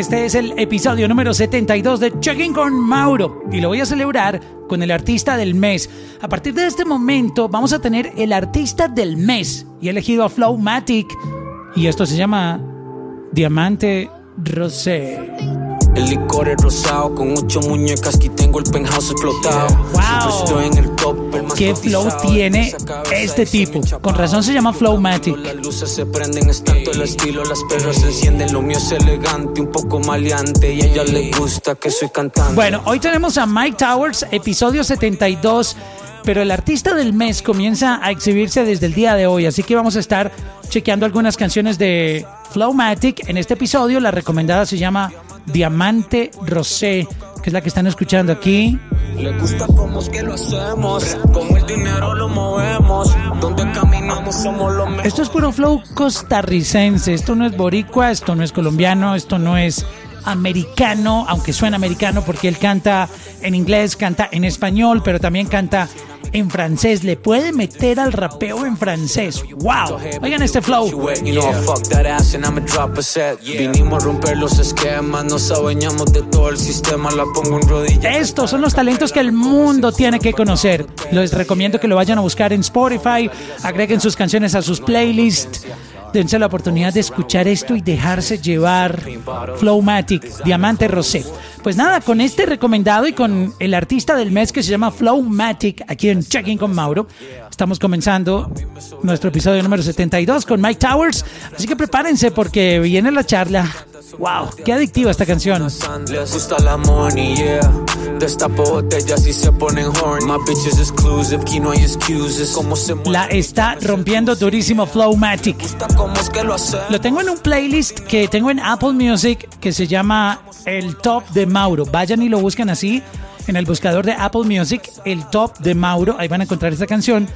Este es el episodio número 72 de Checking con Mauro y lo voy a celebrar con el artista del mes. A partir de este momento vamos a tener el artista del mes y he elegido a Flowmatic y esto se llama Diamante Rosé. El licor es rosado con ocho muñecas que tengo el penthouse explotado. Wow. Estoy en el top, el más ¿Qué flow tiene este tipo? Con razón se llama Flowmatic. Las luces se prenden, es tanto el estilo, las perras se encienden. Lo mío es elegante, un poco maleante. Y a ella le gusta que soy cantante. Bueno, hoy tenemos a Mike Towers, episodio 72, pero el artista del mes comienza a exhibirse desde el día de hoy, así que vamos a estar chequeando algunas canciones de Flowmatic. En este episodio la recomendada se llama Diamante Rosé, que es la que están escuchando aquí. Le gusta cómo es que lo hacemos, como el dinero lo movemos. Donde caminamos somos los mejores. Esto es puro flow costarricense, esto no es boricua, esto no es colombiano, esto no es americano, aunque suena americano porque él canta en inglés, canta en español, pero también canta en francés. Le puede meter al rapeo en francés. ¡Wow! Oigan este flow. You know I fuck that ass and I'ma drop a set. Vinimos a romper los esquemas, nos adueñamos de todo el sistema, la pongo en rodillas. Estos son los talentos que el mundo tiene que conocer. Les recomiendo que lo vayan a buscar en Spotify, agreguen sus canciones a sus playlists. Dense la oportunidad de escuchar esto y dejarse llevar. Flowmatic, Diamante Rosé. Pues nada, con este recomendado y con el artista del mes que se llama Flowmatic, aquí en Checking con Mauro, estamos comenzando nuestro episodio número 72 con Mike Towers. Así que prepárense porque viene la charla. ¡Wow! ¡Qué adictiva esta canción! Les gusta la money, yeah. Destapo botellas y se ponen horny. My bitch is exclusive, aquí no hay excuses. Como se La está rompiendo durísimo Flowmatic. Lo tengo en un playlist que tengo en Apple Music que se llama El Top de Mauro. Vayan y lo buscan así en el buscador de Apple Music, El Top de Mauro. Ahí van a encontrar esta canción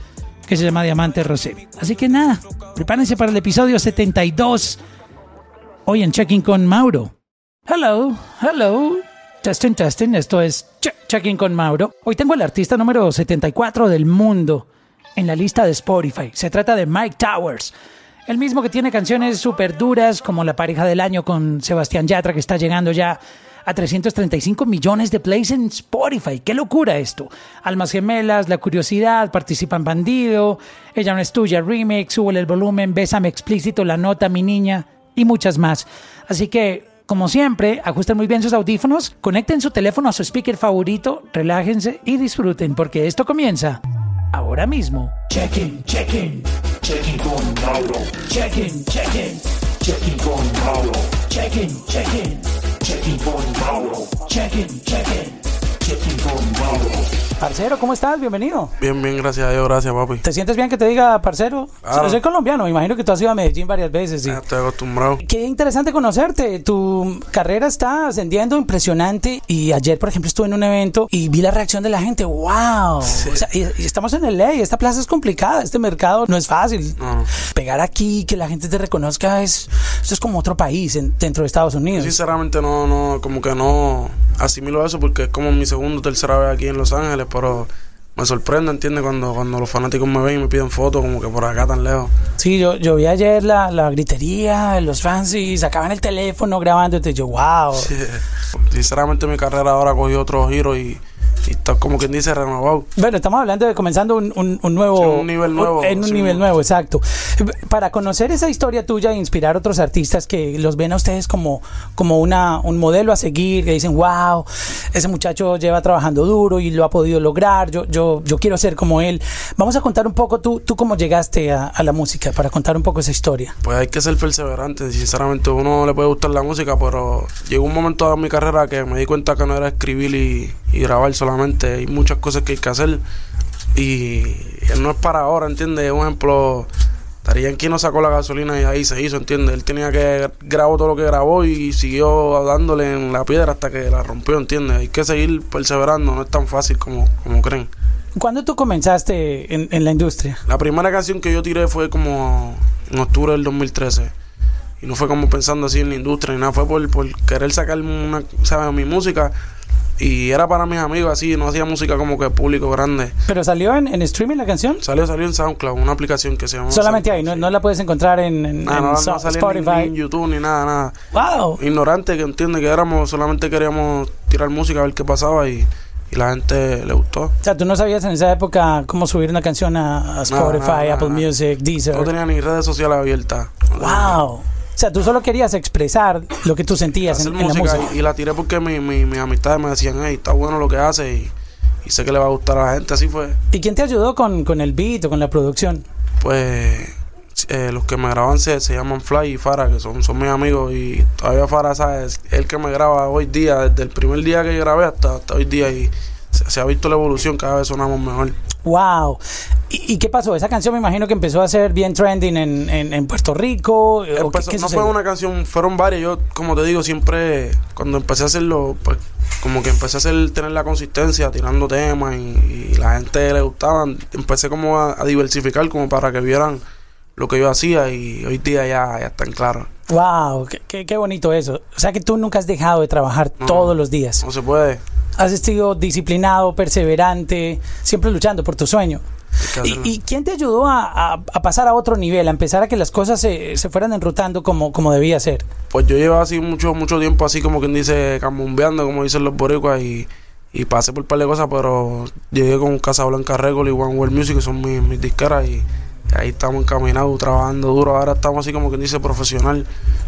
que se llama Diamante Rosé. Así que nada, prepárense para el episodio 72. Hoy en Checking con Mauro. Hello, hello. Testing, testing. Esto es Che- Checking con Mauro. Hoy tengo el artista número 74 del mundo en la lista de Spotify. Se trata de Mike Towers. El mismo que tiene canciones súper duras como La pareja del año con Sebastián Yatra que está llegando ya a 335 millones de plays en Spotify. ¡Qué locura esto! Almas gemelas, La curiosidad, participa en Bandido, Ella no es tuya, remix, Súbele el volumen, Bésame explícito, La nota, mi niña y muchas más. Así que, como siempre, ajusten muy bien sus audífonos, conecten su teléfono a su speaker favorito, relájense y disfruten porque esto comienza ahora mismo. Check-in, check-in, Checking con Mauro. check-in, check-in, check-in, check-in, Checking con Mauro. check-in, check-in. Checking con Mauro. Parcero, ¿cómo estás? Bienvenido. Bien, bien, gracias a Dios, gracias, papi. ¿Te sientes bien que te diga parcero? Claro. Soy colombiano, me imagino que tú has ido a Medellín varias veces. y- Ya estoy acostumbrado. Qué interesante conocerte. Tu carrera está ascendiendo impresionante. Y ayer, por ejemplo, estuve en un evento y vi la reacción de la gente. ¡Wow! O sea, y, y estamos en LA. Esta plaza es complicada. Este mercado no es fácil. No. Pegar aquí, que la gente te reconozca, es, esto es como otro país en- dentro de Estados Unidos. Sinceramente no, no, como que no asimilo eso porque es como mi segundo o tercera vez aquí en Los Ángeles, pero me sorprende, ¿entiendes? Cuando, cuando los fanáticos me ven y me piden fotos como que por acá tan lejos. Sí, yo, yo vi ayer la, la gritería, los fans y sacaban el teléfono grabando. Y yo, wow. Sinceramente mi carrera ahora cogió otro giro y, y está como quien dice renovado. Bueno, estamos hablando de comenzando un, un- un nuevo... Sí, un nivel nuevo, En un sí. nivel nuevo, exacto. Para conocer esa historia tuya e inspirar a otros artistas que los ven a ustedes como, como una, un modelo a seguir, que dicen, wow, ese muchacho lleva trabajando duro y lo ha podido lograr, yo, yo, yo quiero ser como él. Vamos a contar un poco tú, tú cómo llegaste a, a la música, para contar un poco esa historia. Pues hay que ser perseverante. Sinceramente, uno le puede gustar la música, pero llegó un momento en mi carrera que me di cuenta que no era escribir y, y grabar solamente. Hay muchas cosas que hay que hacer y no es para ahora, ¿entiendes? Un ejemplo, Yankee no sacó la gasolina y ahí se hizo, ¿entiendes? Él tenía que grabó todo lo que grabó y siguió dándole en la piedra hasta que la rompió, ¿entiendes? Hay que seguir perseverando, no es tan fácil como, como creen. ¿Cuándo tú comenzaste en, en la industria? La primera canción que yo tiré fue como en octubre del 2013. Y no fue como pensando así en la industria ni nada, fue por, por querer sacar una, ¿sabes? mi música Y era para mis amigos así, no hacía música como que público grande. Pero salió en, en streaming la canción. Salió, salió en SoundCloud, una aplicación que se llama... Solamente ahí, no, no la puedes encontrar en, en- Nada, en no, no salía ni- ni en Spotify. YouTube ni nada, nada. Wow. Ignorante que entiende que éramos, solamente queríamos tirar música a ver qué pasaba y, y la gente le gustó. O sea, tú no sabías en esa época cómo subir una canción a, a Spotify, Apple. Music, Deezer. No tenía ni redes sociales abiertas. Wow. O sea, tú solo querías expresar lo que tú sentías en, en la música. Y, y la tiré porque mi, mi, mis amistades me decían, hey, está bueno lo que hace y, y sé que le va a gustar a la gente. Así fue. ¿Y quién te ayudó con, con el beat o con la producción? Pues eh, los que me graban se, se llaman Fly y Fara, que son, son mis amigos. Y todavía Fara, ¿sabes? Es el que me graba hoy día, desde el primer día que grabé hasta, hasta hoy día. Y se, se ha visto la evolución, cada vez sonamos mejor. Wow. ¿Y, y qué pasó? Esa canción me imagino que empezó a ser bien trending en, en, en Puerto Rico. ¿o qué- Empezó- qué no sucedió? fue una canción, fueron varias. Yo, como te digo, siempre cuando empecé a hacerlo, pues como que empecé a hacer, tener la consistencia, tirando temas y, y la gente le gustaban. Empecé como a, a diversificar como para que vieran lo que yo hacía y hoy día ya, ya están claros. Wow, qué, qué- qué bonito eso. O sea que tú nunca has dejado de trabajar No. todos los días. No se puede. Has sido disciplinado, perseverante, siempre luchando por tu sueño. ¿Y, quién te ayudó a, a- a pasar a otro nivel, a empezar a que las cosas se, se fueran enrutando como, como debía ser? Pues yo llevo así mucho mucho tiempo así como quien dice cambumbeando, como dicen los boricuas y, y pasé por un par de cosas, pero llegué con Casablanca Record y One World Music, que son mis, mis disqueras y ahí estamos encaminados, trabajando duro, ahora estamos así como quien dice profesional.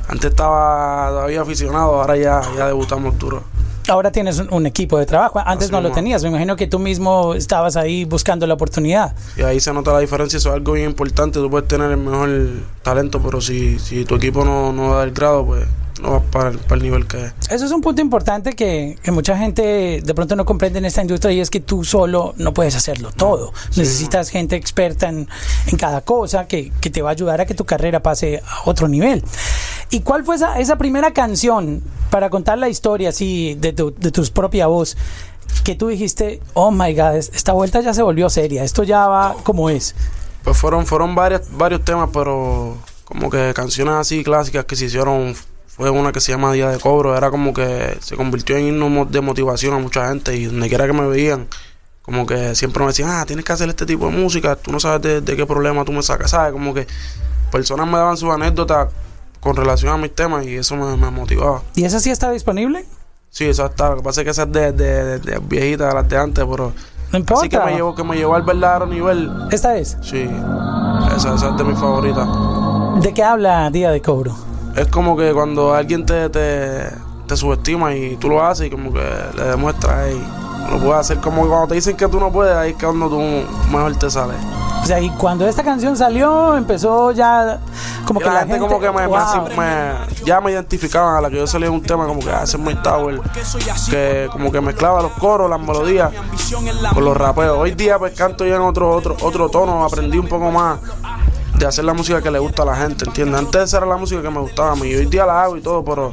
Antes estaba todavía aficionado, ahora ya, ya debutamos duro. Ahora tienes un, equipo de trabajo, antes Así no lo tenías, me imagino que tú mismo estabas ahí buscando la oportunidad. Y ahí se nota la diferencia, eso es algo bien importante, tú puedes tener el mejor talento, pero si, si tu equipo no, no da el grado, pues no vas para el, para el nivel que es. Eso es un punto importante que, que mucha gente de pronto no comprende en esta industria y es que tú solo no puedes hacerlo todo. Necesitas gente experta en, en cada cosa que, que te va a ayudar a que tu carrera pase a otro nivel. ¿Y cuál fue esa, esa primera canción para contar la historia así de tu, de tu propia voz que tú dijiste, oh my god, es- esta vuelta ya se volvió seria, esto ya va como es? Pues fueron, fueron varias, varios temas, pero como que canciones así clásicas que se hicieron. Fue una que se llama Día de Cobro. Era como que se convirtió en himno de motivación a mucha gente. Y donde quiera que me veían, como que siempre me decían, ah, tienes que hacer este tipo de música. Tú no sabes de, de qué problema tú me sacas, ¿sabes? Como que personas me daban sus anécdotas con relación a mis temas y eso me, me motivaba. ¿Y esa sí está disponible? Sí, eso está. Lo que pasa es que esa es de, de, de, de viejita, de las de antes, pero. No importa. Así que me llevó, que me llevó al verdadero nivel. Esta es. Sí, esa, esa es de mis favoritas. ¿De qué habla Día de Cobro? Es como que cuando alguien te, te, te subestima y tú lo haces y como que le demuestras, hey, lo puedes hacer. Como que cuando te dicen que tú no puedes, ahí es que cuando tú mejor te sales. O sea, y cuando esta canción salió, empezó ya como que la, gente, como que me, me Wow. hace- me- ya me identificaban a la que yo salía un tema como que hace muy tower, que como que mezclaba los coros, las melodías con los rapeos. Hoy día pues canto ya en otro, otro, otro tono, aprendí un poco más de hacer la música que le gusta a la gente, ¿entiendes? Antes era la música que me gustaba a mí, hoy día la hago y todo, pero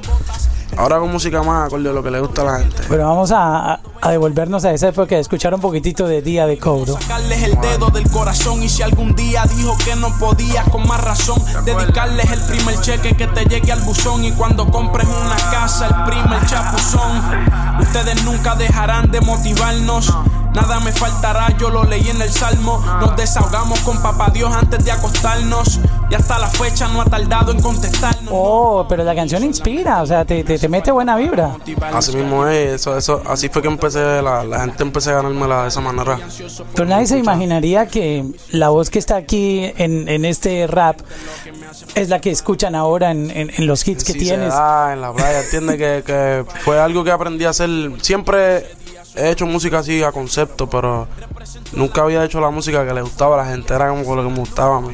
ahora hago música más acorde a lo que le gusta a la gente. Pero vamos a, a- a devolvernos a esa época de escuchar un poquitito de Día de Cobro. Sacarles el dedo del corazón y si algún día dijo que no podías con más razón dedicarles el primer cheque que te llegue al buzón y cuando compres una casa el primer chapuzón ustedes nunca dejarán de motivarnos nada me faltará yo lo leí en el salmo nos desahogamos con papá Dios antes de acostarnos y hasta la fecha no ha tardado en contestarnos Oh, pero la canción inspira, o sea, te, te, te mete buena vibra. Así mismo es, eso, eso, así fue que empecé, la, la gente empecé a ganármela de esa manera. Pero nadie se imaginaría que la voz que está aquí en, en este rap es la que escuchan ahora en, en- en los hits que Sí tienes. Da en la playa, entiende que, que fue algo que aprendí a hacer. Siempre he hecho música así a concepto, pero nunca había hecho la música que le gustaba a la gente, era como lo que me gustaba a mí.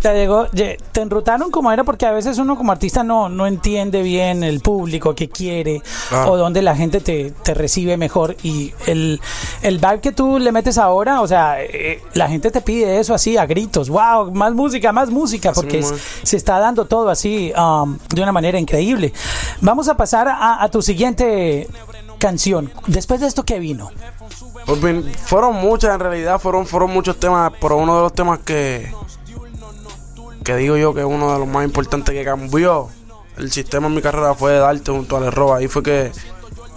Te llegó, te enrutaron como era porque a veces uno como artista no, no entiende bien el público que quiere Claro. o dónde la gente te, te recibe mejor y el, el vibe que tú le metes ahora, o sea, eh, la gente te pide eso así a gritos, wow, más música, más música, Así porque es. se está dando todo así um, de una manera increíble. Vamos a pasar a, a tu siguiente canción. Después de esto, ¿qué vino? Pues bien, fueron muchas en realidad, fueron, fueron muchos temas, pero uno de los temas que, que digo yo que es uno de los más importantes que cambió el sistema en mi carrera fue Darte junto a Roba. Ahí fue que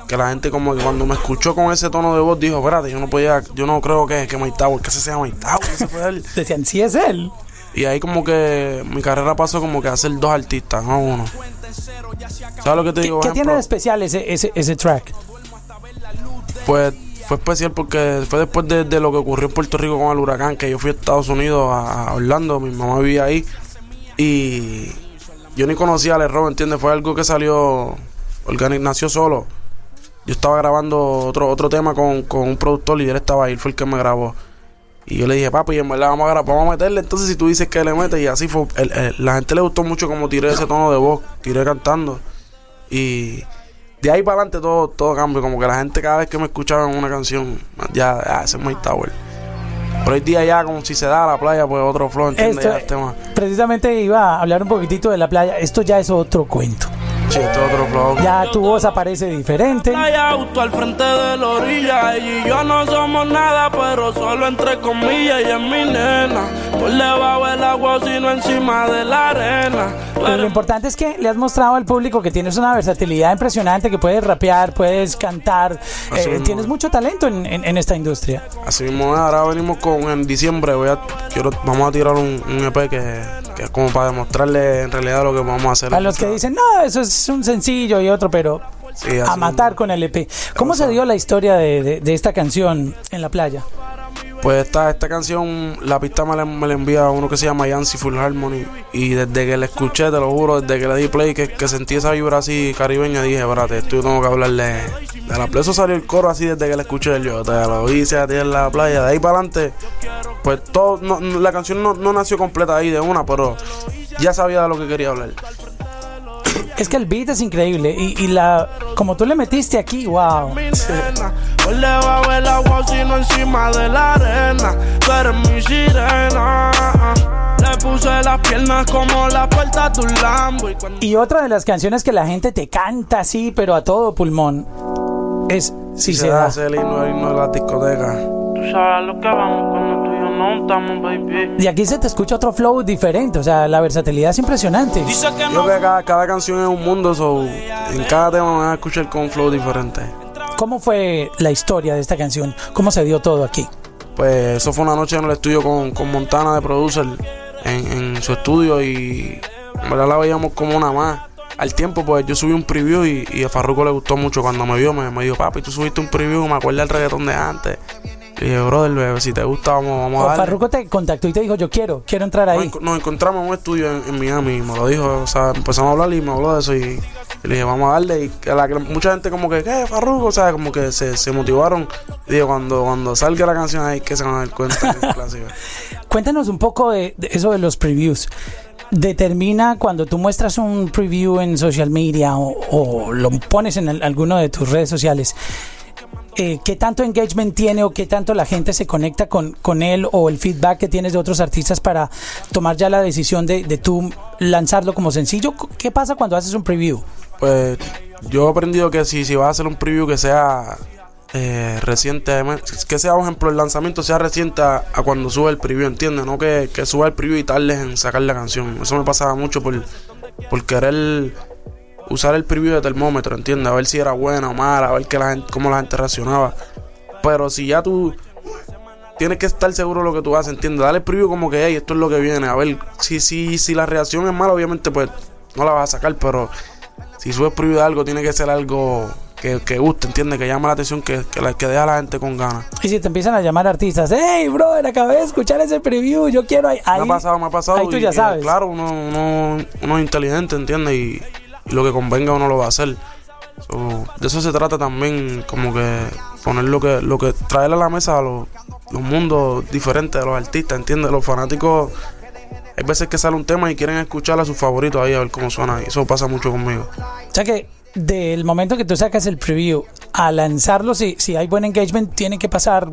que la gente como que cuando me escuchó con ese tono de voz dijo, espérate, yo no podía, yo no creo que, que Mike Tower, que ese sea Mike Tower, ese fue él. Decían, sí es él. Y ahí como que mi carrera pasó como que a ser dos artistas, no uno. ¿Sabes lo que te ¿Qué, digo? qué tiene de especial ese, ese, ese track? Pues fue especial porque fue después de, de lo que ocurrió en Puerto Rico con el huracán, que yo fui a Estados Unidos, a, a Orlando, mi mamá vivía ahí. Y yo ni conocía al error, ¿entiendes? Fue algo que salió, organi- nació solo. Yo estaba grabando otro, otro tema con, con un productor y él estaba ahí, fue el que me grabó. Y yo le dije, papi, en verdad vamos a grabar, vamos a meterle. Entonces, si tú dices que le metes, y así fue. la gente le gustó mucho como tiré ese tono de voz, tiré cantando. Y de ahí para adelante todo, todo cambió. Como que la gente cada vez que me escuchaba en una canción, ya, ese es Mike Tower. Pero hoy día ya, como si se da a la playa, pues otro flow, ¿entiendes? Esto- Ya el tema. Precisamente iba a hablar un poquitito de la playa. Esto ya es otro cuento. Sí, este es otro flow. Ya tu voz aparece diferente. Hay auto al frente de la orilla. Ella y yo no somos nada, pero solo entre comillas. Ella es mi nena. Por debajo del agua, sino encima de la arena. Lo importante es que le has mostrado al público que tienes una versatilidad impresionante, que puedes rapear, puedes cantar, eh, tienes mucho talento en, en- en esta industria. Así mismo, ahora venimos con en diciembre. Voy a, quiero, vamos a tirar un, un EP que, que es como para demostrarle en realidad lo que vamos a hacer. Para los que dicen, no, eso es un sencillo y otro, pero Sí, a matar mismo. con el EP. ¿Cómo se dio la historia de, de- de esta canción en la playa? Pues esta, esta canción, la pista me la, me la envía uno que se llama Yancy Full Harmony. Y desde que la escuché, te lo juro, desde que le di play, que, que sentí esa vibra así caribeña, dije, espérate, esto yo tengo que hablarle de la playa. Eso salió el coro así desde que la escuché yo. Te lo hice a ti en la playa. De ahí para adelante, pues todo, no- la canción no, no nació completa ahí de una, pero ya sabía de lo que quería hablar. Es que el beat es increíble y, y la como tú le metiste aquí, wow. la la Lambo. Y otra de las canciones que la gente te canta así, pero a todo pulmón, es Si se da. ese el himno, el himno de las discotecas. tú sabes lo que vamos cuando y yo no estamos, baby. Y aquí se te escucha otro flow diferente, o sea, la versatilidad es impresionante. Yo creo que cada, cada canción es un mundo, so, en cada tema me van a escuchar con un flow diferente. ¿Cómo fue la historia de esta canción? ¿Cómo se dio todo aquí? Pues eso fue una noche en el estudio con, con Montana de producer en, en su estudio y en verdad la veíamos como una más. Al tiempo, pues yo subí un preview y, y a Farruko le gustó mucho cuando me vio. Me, me dijo, papi, tú subiste un preview, me acuerdo del reggaetón de antes. Y dije, brother, bebé, si te gusta, vamos, vamos a darle. Farruko te contactó y te dijo, yo quiero, quiero entrar ahí. nos encontramos en un estudio en, en Miami y me lo dijo, o sea, empezamos a hablar y me habló de eso y, y le dije, vamos a darle. Y la, mucha gente como que, ¿qué, Farruko? O sea, como que se, se motivaron. Y digo, cuando, cuando salga la canción ahí, que se van a dar cuenta. Cuéntanos un poco de, de eso de los previews. Determina cuando tú muestras un preview en social media o, o lo pones en el- alguno de tus redes sociales. Eh, ¿Qué tanto engagement tiene o qué tanto la gente se conecta con, con él o el feedback que tienes de otros artistas para tomar ya la decisión de, de tú lanzarlo como sencillo? ¿Qué pasa cuando haces un preview? Pues yo he aprendido que si, si vas a hacer un preview que sea eh, reciente, que sea, por ejemplo, el lanzamiento sea reciente a, cuando sube el preview, ¿entiendes? No que, que suba el preview y tardes en sacar la canción. Eso me pasaba mucho por, por querer usar el preview de termómetro, ¿entiendes? A ver si era buena o mala, a ver que la gente, cómo la gente reaccionaba. Pero si ya tú tienes que estar seguro de lo que tú haces, ¿entiendes? Dale el preview como que, hey, esto es lo que viene. A ver, si, si, si la reacción es mala, obviamente, pues no la vas a sacar, pero si subes preview de algo, tiene que ser algo que, que guste, ¿entiendes? Que llame la atención, que, que, la, que deja a la gente con ganas. Y si te empiezan a llamar artistas, hey, brother, acabé de escuchar ese preview, yo quiero ahí. ahí- me ha pasado, me ha pasado. Ahí tú ya y, sabes. claro, uno, uno, uno es inteligente, ¿entiendes? Y lo que convenga uno lo va a hacer. So, de eso se trata también, como que poner lo que, lo que traerle a la mesa a los, los mundos diferentes de los artistas, ¿entiendes? Los fanáticos, hay veces que sale un tema y quieren escuchar a sus favoritos ahí a ver cómo suena. Y eso pasa mucho conmigo. O sea que del momento que tú sacas el preview a lanzarlo, si, si hay buen engagement, tiene que pasar,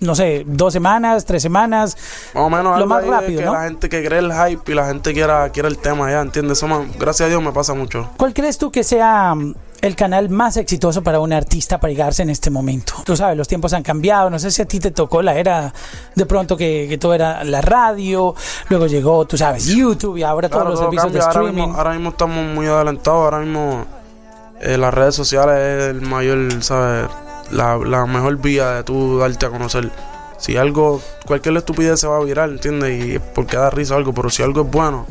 no sé, dos semanas, tres semanas. Más o menos Lo más rápido, que ¿no? la gente que cree el hype y la gente quiera, quiera el tema ya, ¿entiendes? Eso, man, gracias a Dios me pasa mucho. ¿Cuál crees tú que sea mm, el canal más exitoso para un artista para llegarse en este momento? Tú sabes, los tiempos han cambiado. No sé si a ti te tocó la era de pronto que, que todo era la radio, luego llegó, tú sabes, YouTube y ahora todos los servicios cambia. de Ahora streaming. mismo, ahora mismo estamos muy adelantados. Ahora mismo eh, las redes sociales es el mayor, ¿sabes? La, la mejor vía de tú darte a conocer. Si algo, cualquier estupidez se va a virar, ¿entiendes? Y es porque da risa algo, pero si algo es bueno,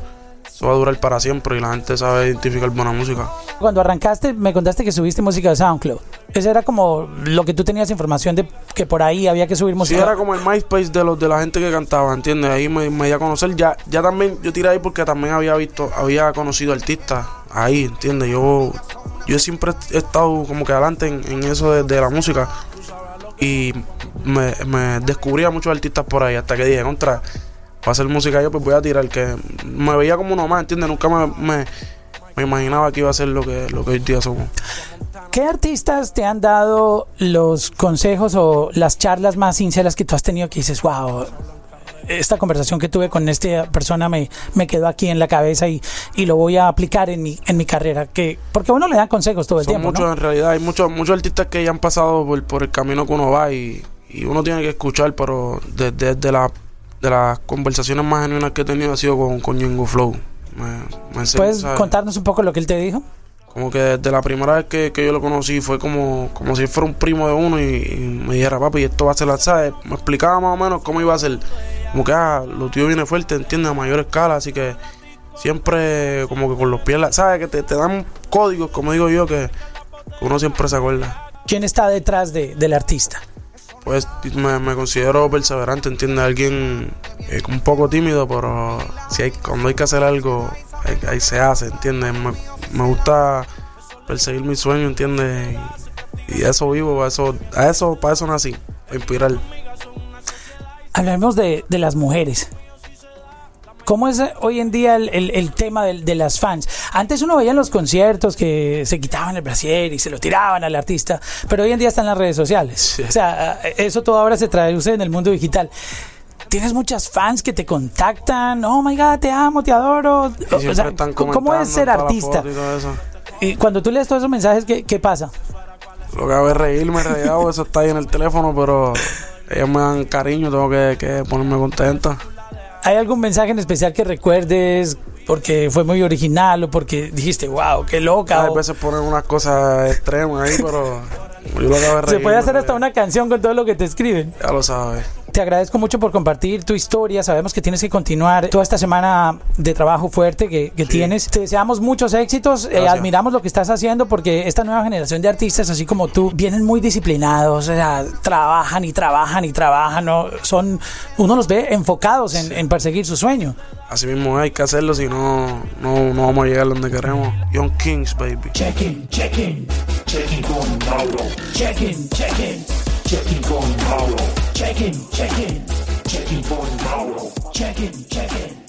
eso va a durar para siempre y la gente sabe identificar buena música. Cuando arrancaste, me contaste que subiste música de SoundCloud. Ese era como lo que tú tenías información de que por ahí había que subir Sí, música. era como el MySpace de los de la gente que cantaba, ¿entiendes? Ahí me, me di a conocer. Ya, ya también, yo tiré ahí porque también había visto, había conocido artistas ahí, ¿entiendes? Yo, yo siempre he estado como que adelante en, en eso de, la música. Y me, me descubría muchos artistas por ahí hasta que dije, contra, para hacer música yo pues voy a tirar, que me veía como uno más, ¿entiendes? Nunca me, me, me imaginaba que iba a ser lo que, lo que hoy día somos. ¿Qué artistas te han dado los consejos o las charlas más sinceras que tú has tenido que dices, wow, esta conversación que tuve con esta persona me, me quedó aquí en la cabeza y, y lo voy a aplicar en mi, en mi carrera? Que, porque uno le dan consejos todo el Son tiempo, muchos ¿no? en realidad, hay muchos muchos artistas que ya han pasado por, por el camino que uno va y, y uno tiene que escuchar, pero desde de, la, de las conversaciones más genuinas que he tenido ha sido con, con Flow. Me, me ¿Puedes contarnos un poco lo que él te dijo? Como que desde la primera vez que, que yo lo conocí fue como, como si fuera un primo de uno y, y me dijera, papi, esto va a ser la, ¿sabes? Me explicaba más o menos cómo iba a ser. Como que, ah, lo tío viene fuerte, ¿entiendes? A mayor escala, así que siempre como que con los pies, ¿sabes? Que te, te dan códigos, como digo yo, que que uno siempre se acuerda. ¿Quién está detrás de, del artista? Pues me, me considero perseverante, ¿entiendes? Alguien eh, un poco tímido, pero si hay, cuando hay que hacer algo, ahí, ahí se hace, ¿entiendes? Me, me gusta perseguir mi sueño, ¿entiendes? Y, y eso vivo, a eso, a eso, para eso nací, para inspirar. Hablemos de, de las mujeres. ¿Cómo es hoy en día el, el- el tema del- de, las fans? Antes uno veía en los conciertos que se quitaban el brasier y se lo tiraban al artista, pero hoy en día están las redes sociales. Sí. O sea, eso todo ahora se traduce en el mundo digital. Tienes muchas fans que te contactan, oh my god, te amo, te adoro. O sea, ¿Cómo es ser artista? y. Y cuando tú lees todos esos mensajes, ¿qué, qué pasa? Lo que hago es reírme, reído, eso está ahí en el teléfono, pero ellos me dan cariño, tengo que, que ponerme contento. ¿Hay algún mensaje en especial que recuerdes porque fue muy original o porque dijiste, wow, qué loca? O- veces ponen unas cosas extremas ahí, pero yo lo que hago es Se puede hacer hasta reír. una canción con todo lo que te escriben. Ya lo sabes. Te agradezco mucho por compartir tu historia. Sabemos que tienes que continuar toda esta semana de trabajo fuerte que, que tienes. Te deseamos muchos éxitos. Eh, admiramos lo que estás haciendo porque esta nueva generación de artistas, así como tú, vienen muy disciplinados. O sea, trabajan y trabajan y trabajan. ¿no? Son, uno los ve enfocados en, en perseguir su sueño. Así mismo hay que hacerlo, si no, no, no vamos a llegar donde queremos. Young Kings, baby. Check-in, check-in, checking con Mauro. Check-in, check-in, Checking con Mauro. Check-in, check-in, Checking con Mauro. check-in, check-in.